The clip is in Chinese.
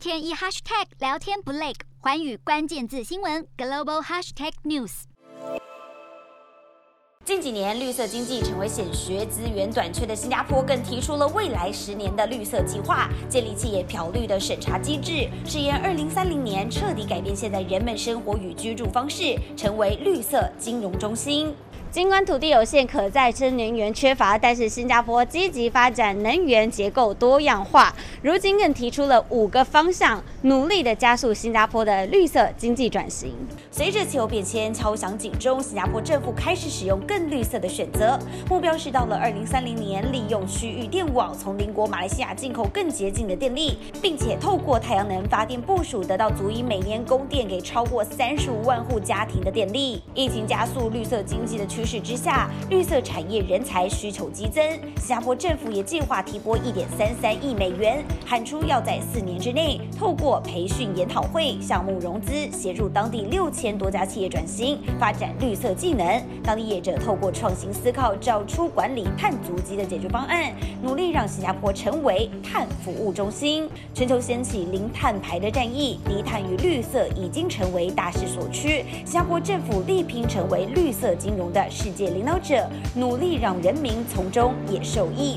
天一 hashtag 聊天不累，寰宇关键字新闻 global hashtag news。近几年，绿色经济成为显学，资源短缺的新加坡更提出了未来十年的绿色计划，建立企业漂绿的审查机制，誓言二零三零年彻底改变现在人们生活与居住方式，成为绿色金融中心。尽管土地有限，可再生能源缺乏，但是新加坡积极发展能源结构多样化，如今更提出了五个方向，努力的加速新加坡的绿色经济转型。随着气候变迁敲响警钟，新加坡政府开始使用更绿色的选择，目标是到了二零三零年，利用区域电网从邻国马来西亚进口更洁净的电力，并且透过太阳能发电部署，得到足以每年供电给超过三十五万户家庭的电力。疫情加速绿色经济的趋趋势之下，绿色产业人才需求激增。新加坡政府也计划提拨一点三三亿美元，喊出要在四年之内，透过培训研讨会、项目融资，协助当地六千多家企业转型，发展绿色技能。当地业者透过创新思考，找出管理碳足迹的解决方案，努力让新加坡成为碳服务中心。全球掀起零碳排的战役，低碳与绿色已经成为大势所趋。新加坡政府力拼成为绿色金融的世界领导者，努力让人民从中也受益。